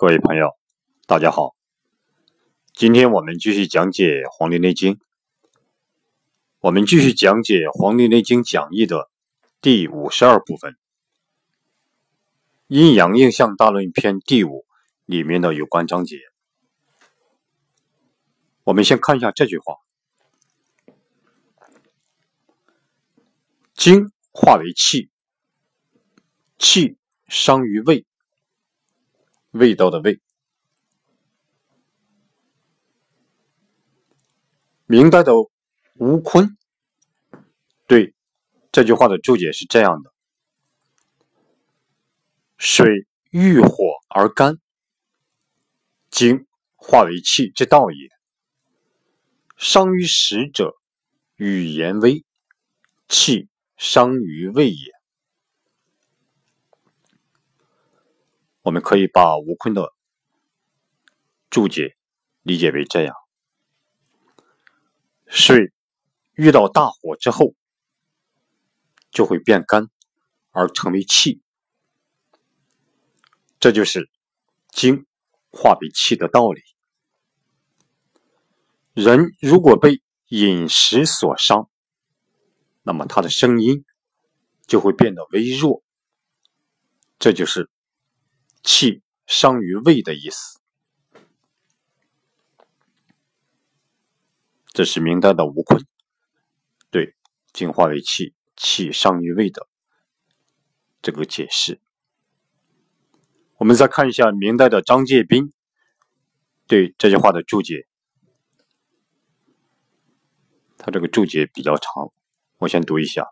各位朋友，大家好。今天我们继续讲解《黄帝内经》，我们继续讲解《黄帝内经讲义》的第五十二部分《阴阳应象大论篇》第五里面的有关章节。我们先看一下这句话：精化为气，气伤于胃。味道的味。明代的吴坤对这句话的注解是这样的：水遇火而干，精化为气之道也。伤于食者，语言微，气伤于胃也。我们可以把吴坤的注解理解为这样：水遇到大火之后，就会变干而成为气，这就是精化为气的道理。人如果被饮食所伤，那么他的声音就会变得微弱，这就是。气伤于胃的意思，这是明代的吴坤对“精化为气，气伤于胃”的这个解释。我们再看一下明代的张介宾对这句话的注解，他这个注解比较长，我先读一下。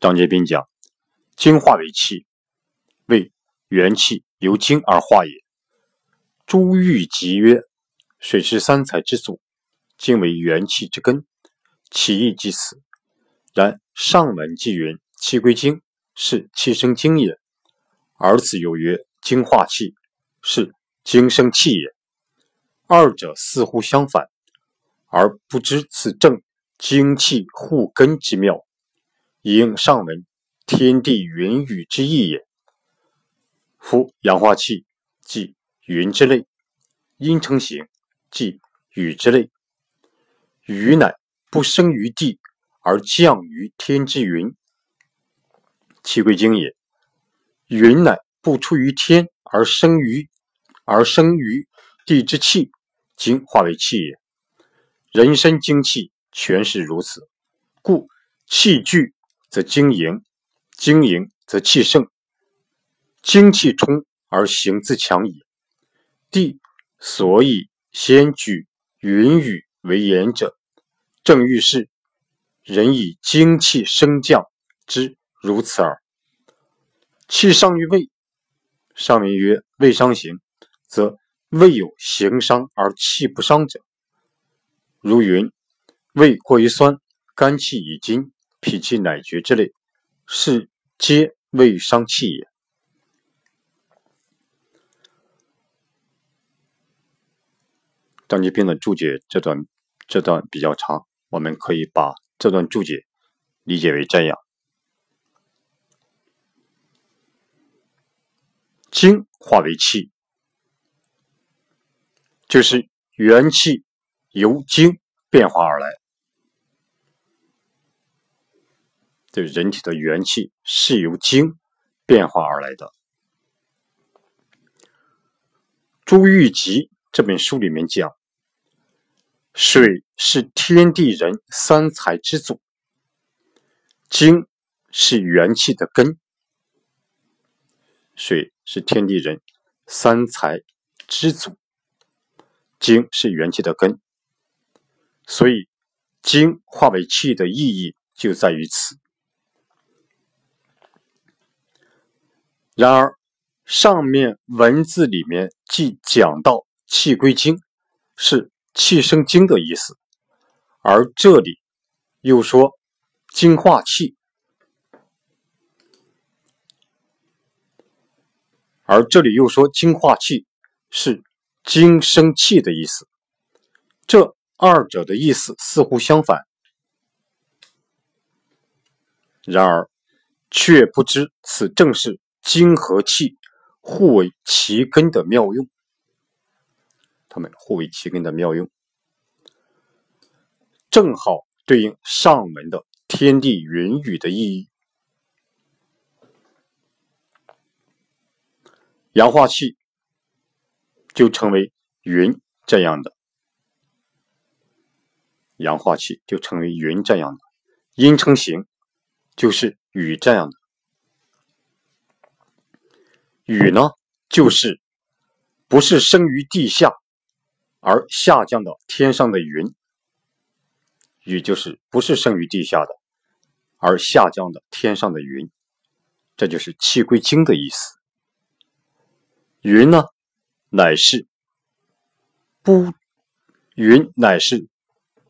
张介宾讲。精化为气，为元气由精而化也。朱玉集曰：“水是三才之祖，精为元气之根，其义即此。然上文既云气归精，是气生精也；而此又曰精化气，是精生气也。二者似乎相反，而不知此正精气互根之妙，应上文。”天地云雨之意也。夫阳化气，即云之类；阴成形，即雨之类。雨乃不生于地而降于天之云，气归精也；云乃不出于天而生于而生于地之气，精化为气也。人身精气全是如此，故气聚则精盈。精盈则气盛，精气充而形自强矣。地所以先举云雨为言者，正欲是人以精气升降之如此耳。气伤于胃，上面曰胃伤形，则胃有形伤而气不伤者。如云胃过于酸，肝气已精，脾气乃绝之类。是皆胃伤气也。张继斌的注解这段这段比较长，我们可以把这段注解理解为这样：精化为气，就是元气由精变化而来。对人体的元气是由精变化而来的。朱玉集这本书里面讲，水是天地人三才之祖，精是元气的根。水是天地人三才之祖，精是元气的根，所以精化为气的意义就在于此。然而，上面文字里面既讲到气归精，是气生精的意思，而这里又说精化气，而这里又说精化气是精生气的意思，这二者的意思似乎相反。然而，却不知此正是。精和气互为其根的妙用。它们互为其根的妙用，正好对应上文的天地云雨的意义。阳化气就成为云这样的，阳化气就成为云这样的，阴成形就是雨这样的。雨呢，就是不是生于地下而下降到天上的云。雨就是不是生于地下的而下降的天上的云，这就是气归经的意思。云呢，乃是不云乃是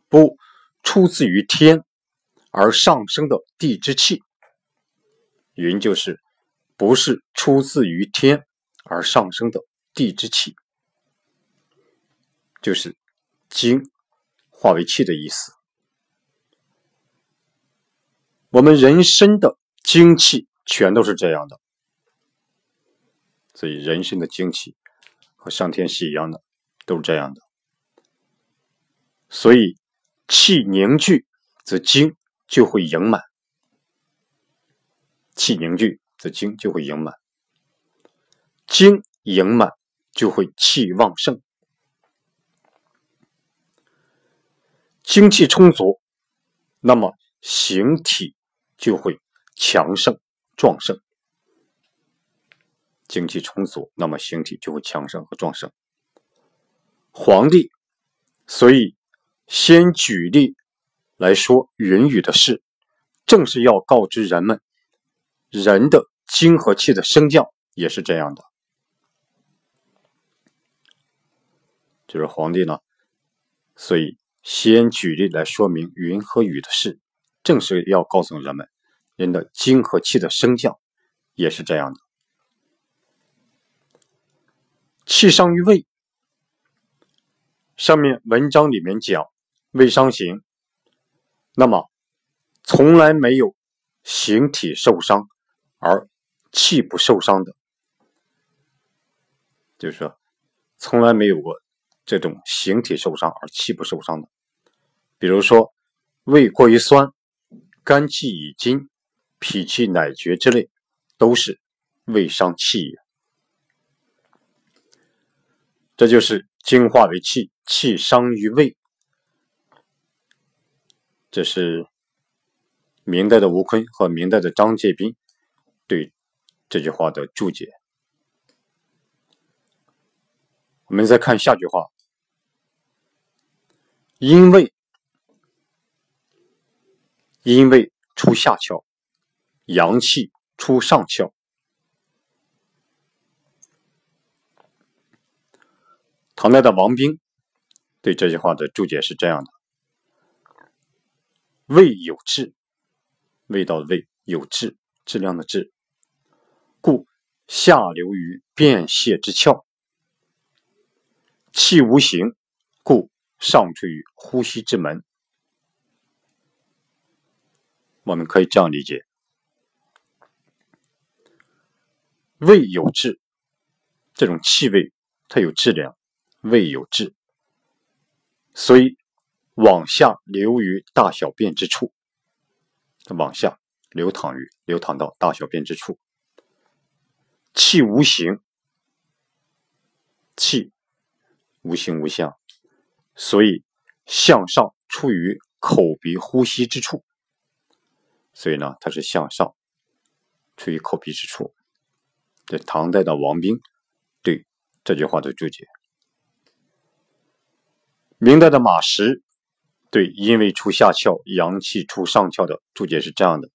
不出自于天而上升的地之气。云就是不是出自于天而上升的地之气，就是精化为气的意思。我们人身的精气全都是这样的。所以，人生的精气和上天是一样的，都是这样的。所以，气凝聚则精就会盈满；气凝聚则精就会盈满；精盈满就会气旺盛。精气充足，那么形体就会强盛壮盛。精气充足，那么形体就会强盛和壮盛。皇帝，所以先举例来说云雨的事，正是要告知人们，人的精和气的升降也是这样的。就是皇帝呢，所以先举例来说明云和雨的事，正是要告诉人们，人的精和气的升降也是这样的。气伤于胃，上面文章里面讲胃伤形，那么从来没有形体受伤而气不受伤的，就是说从来没有过这种形体受伤而气不受伤的。比如说胃过于酸、肝气已经、脾气乃绝之类，都是胃伤气也。这就是精化为气，气伤于胃。这是明代的吴坤和明代的张介宾对这句话的注解。我们再看下句话：因为因为出下窍，阳气出上窍。唐代的王冰对这句话的注解是这样的：“味有质，味道的味有质，质量的质，故下流于便泄之窍；气无形，故上出于呼吸之门。”我们可以这样理解：味有质，这种气味它有质量。胃有质，所以往下流于大小便之处，往下流淌于流淌到大小便之处。气无形，气无形无相，所以向上出于口鼻呼吸之处。所以呢，它是向上出于口鼻之处。这唐代的王冰对这句话的注解。明代的马识对“阴为出下窍，阳气出上窍”的注解是这样的：“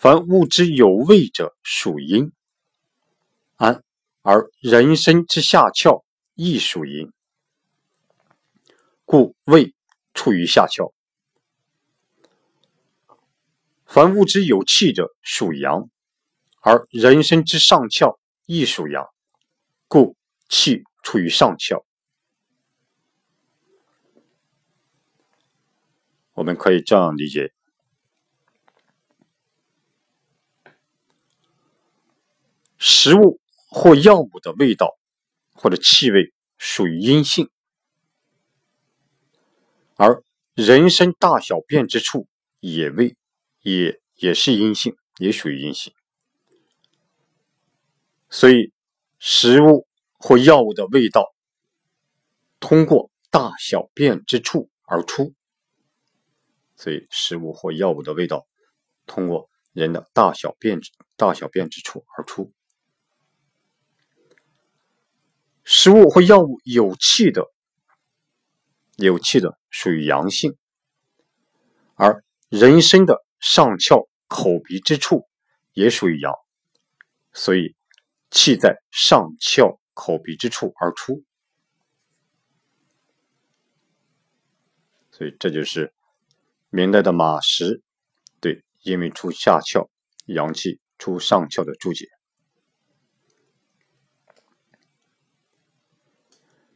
凡物之有味者，属阴；安而人身之下窍亦属阴，故胃处于下窍。凡物之有气者，属阳；而人身之上窍亦属阳，故气处于上窍。”我们可以这样理解：食物或药物的味道或者气味属于阴性，而人身大小便之处也味也也是阴性，也属于阴性。所以，食物或药物的味道通过大小便之处而出。所以，食物或药物的味道通过人的大小便大小便之处而出。食物或药物有气的，有气的属于阳性，而人参的上窍口鼻之处也属于阳，所以气在上窍口鼻之处而出。所以这就是。明代的马识对“阴为出下窍，阳气出上窍”的注解。《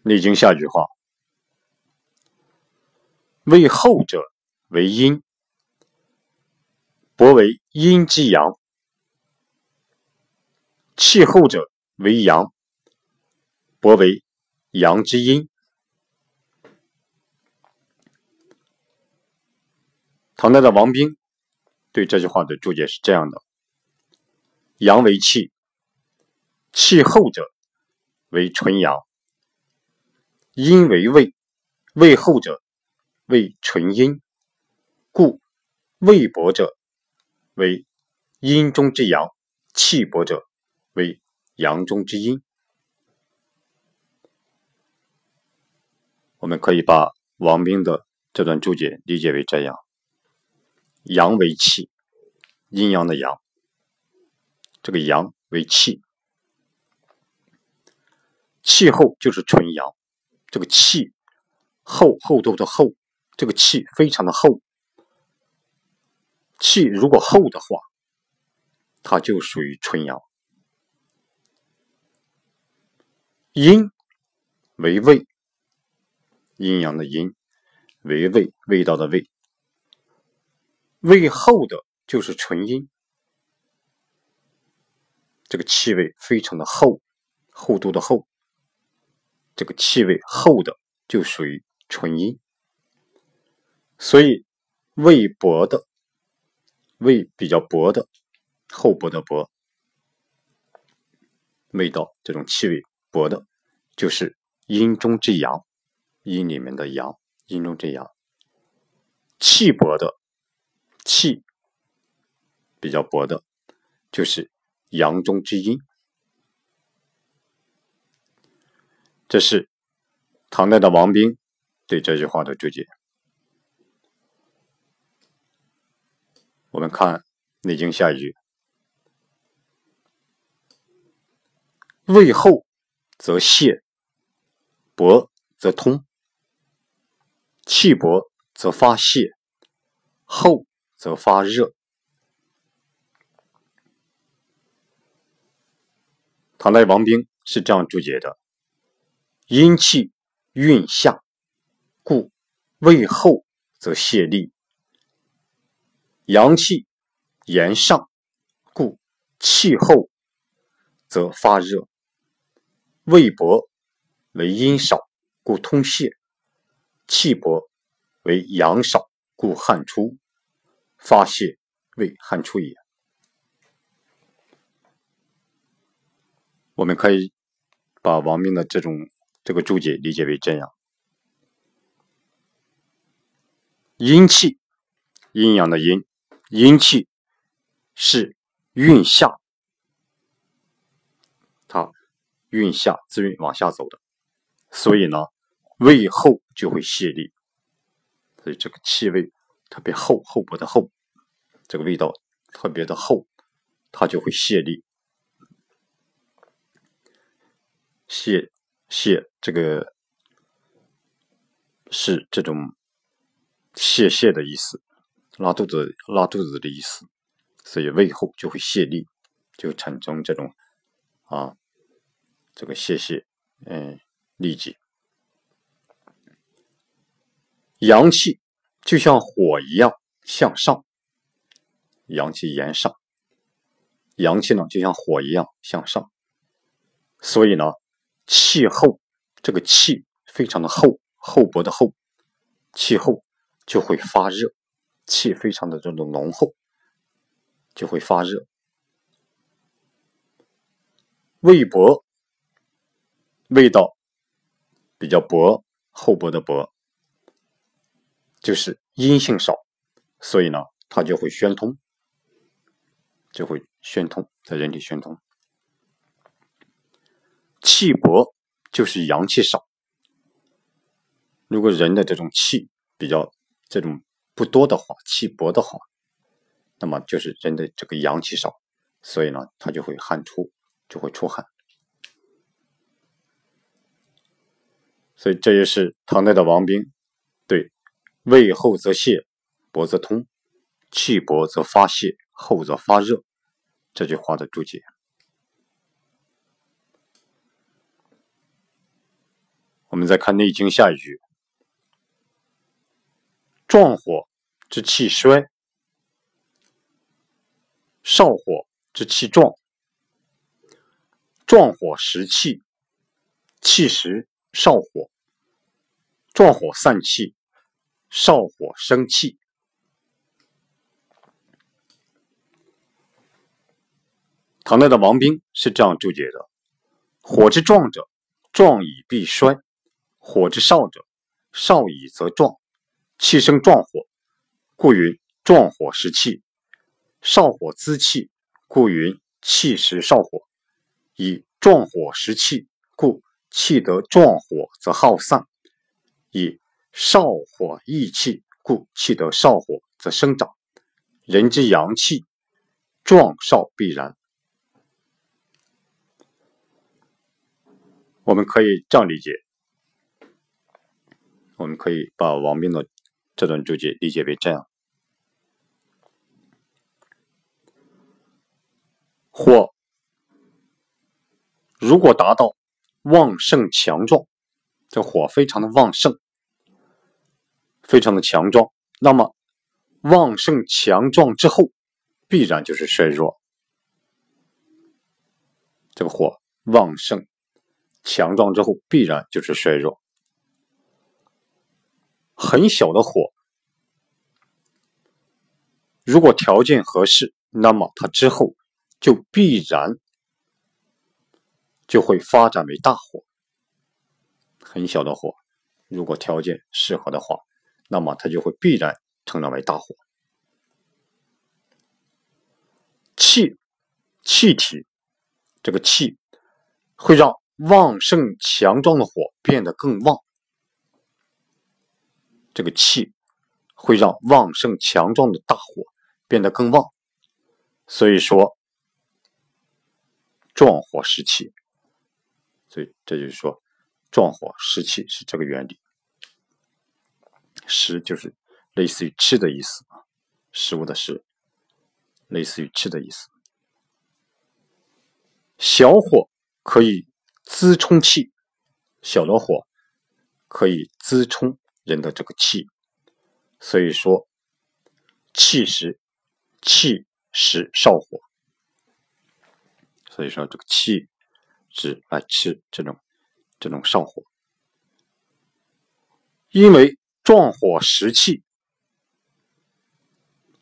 内经》下句话：“为后者为阴，博为阴之阳；气后者为阳，博为阳之阴。”唐代的王冰对这句话的注解是这样的：“阳为气，气后者为纯阳；阴为胃，胃后者为纯阴。故胃薄者为阴中之阳，气薄者为阳中之阴。”我们可以把王冰的这段注解理解为这样。阳为气，阴阳的阳，这个阳为气，气厚就是纯阳，这个气厚厚度的厚，这个气非常的厚，气如果厚的话，它就属于纯阳。阴为味，阴阳的阴为味，味道的味。味厚的就是纯阴，这个气味非常的厚，厚度的厚，这个气味厚的就属于纯阴。所以味薄的，味比较薄的，厚薄的薄，味道这种气味薄的，就是阴中之阳，阴里面的阳，阴中之阳。气薄的。气比较薄的，就是阳中之阴。这是唐代的王冰对这句话的注解。我们看《内经》下一句：“胃厚则泄，薄则通；气薄则发泄，厚。”则发热。唐代王冰是这样注解的：阴气蕴下，故胃厚则泄力；阳气炎上，故气厚则发热。胃薄为阴少，故通泄；气薄为阳少，故汗出。发泄为汗出也。我们可以把王明的这种这个注解理解为这样：阴气，阴阳的阴，阴气是运下，它运下自运往下走的，所以呢，胃厚就会泄力，所以这个气味特别厚，厚薄的厚。这个味道特别的厚，它就会泄力。泄泄这个是这种泄泻的意思，拉肚子拉肚子的意思，所以胃后就会泄力，就产生这种啊这个泄泻，嗯痢疾。阳气就像火一样向上。阳气炎上，阳气呢就像火一样向上，所以呢气厚，这个气非常的厚，厚薄的厚，气厚就会发热，气非常的这种浓厚，就会发热。味薄，味道比较薄，厚薄的薄，就是阴性少，所以呢它就会宣通。就会宣通，在人体宣通。气薄就是阳气少。如果人的这种气比较这种不多的话，气薄的话，那么就是人的这个阳气少，所以呢，他就会汗出，就会出汗。所以这也是唐代的王冰对“胃厚则泄，薄则通，气薄则发泄”。后则发热，这句话的注解。我们再看《内经》下一句：“壮火之气衰，少火之气壮。壮火食气，气食少火；壮火散气，少火生气。”唐代的王冰是这样注解的：“火之壮者，壮以必衰；火之少者，少矣则壮。气生壮火，故云壮火食气；少火滋气，故云气食少火。以壮火食气，故气得壮火则耗散；以少火益气，故气得少火则生长。人之阳气，壮少必然。”我们可以这样理解，我们可以把王冰的这段注解理解为这样：火如果达到旺盛强壮，这火非常的旺盛，非常的强壮，那么旺盛强壮之后，必然就是衰弱。这个火旺盛。强壮之后必然就是衰弱。很小的火，如果条件合适，那么它之后就必然就会发展为大火。很小的火，如果条件适合的话，那么它就会必然成长为大火。气，气体，这个气会让。旺盛强壮的火变得更旺，这个气会让旺盛强壮的大火变得更旺，所以说壮火食气，所以这就是说壮火食气是这个原理。食就是类似于吃的意思啊，食物的食，类似于吃的意思。小火可以。滋充气，小的火可以滋充人的这个气，所以说气食气食少火，所以说这个气是来吃这种这种上火，因为壮火食气，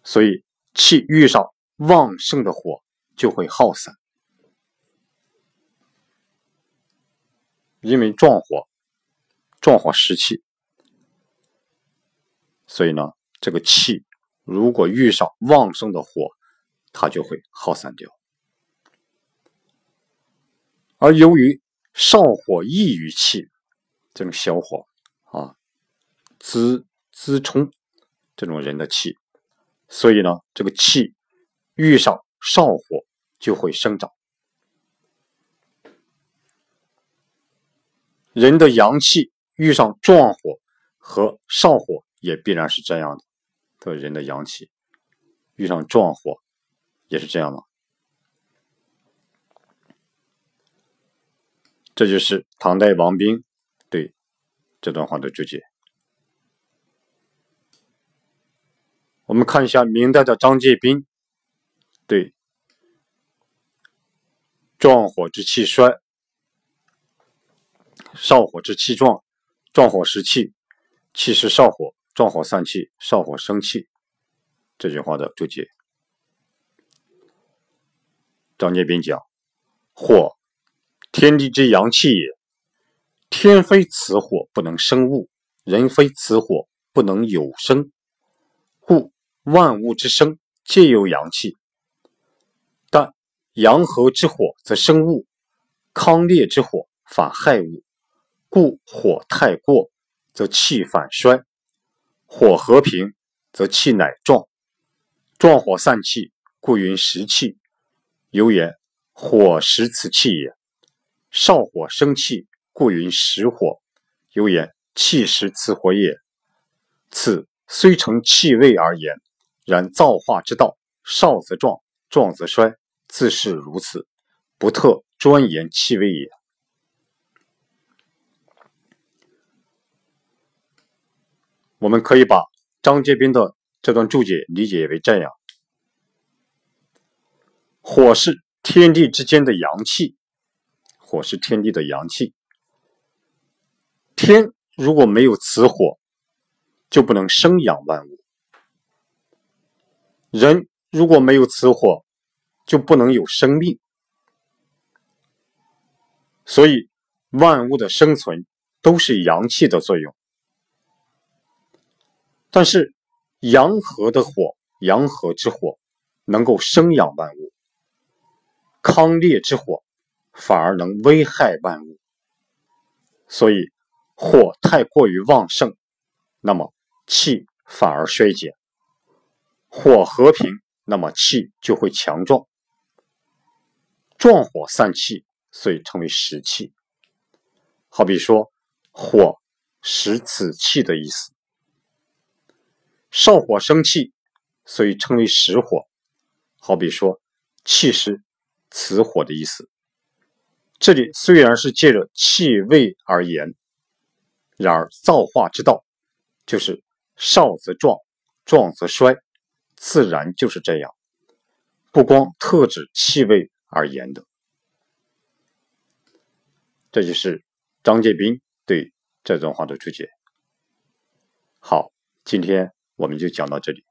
所以气遇上旺盛的火就会耗散。因为壮火，壮火食气，所以呢，这个气如果遇上旺盛的火，它就会耗散掉。而由于上火易于气，这种小火啊，滋滋冲这种人的气，所以呢，这个气遇上上火就会生长。人的阳气遇上壮火和上火，也必然是这样的。对人的阳气遇上壮火，也是这样吗。这就是唐代王冰对这段话的注解。我们看一下明代的张介宾对壮火之气衰，少火之气壮，壮火食气，气失少火，壮火散气，少火生气。这句话的注解。张节斌讲：火，天地之阳气也。天非此火不能生物，人非此火不能有生，故万物之生皆有阳气。但阳和之火则生物，康烈之火反害物，故火太过则气反衰，火和平则气乃壮，壮火散气，故云食气。有言火食此气也。少火生气。故云实火，有言气实此火也。此虽成气味而言，然造化之道，少则壮，壮则衰，自是如此，不特专言气味也。我们可以把张节斌的这段注解理解为这样：火是天地之间的阳气，火是天地的阳气。天如果没有此火，就不能生养万物；人如果没有此火，就不能有生命。所以，万物的生存都是阳气的作用。但是，阳和的火，阳和之火能够生养万物；康烈之火反而能危害万物。所以。火太过于旺盛，那么气反而衰减；火和平，那么气就会强壮。壮火散气，所以称为食气。好比说，火食此气的意思；少火生气，所以称为实火。好比说，气是此火的意思。这里虽然是借着气味而言。然而，造化之道就是少则壮，壮则衰，自然就是这样，不光特指气味而言的。这就是张介宾对这段话的注解。好，今天我们就讲到这里。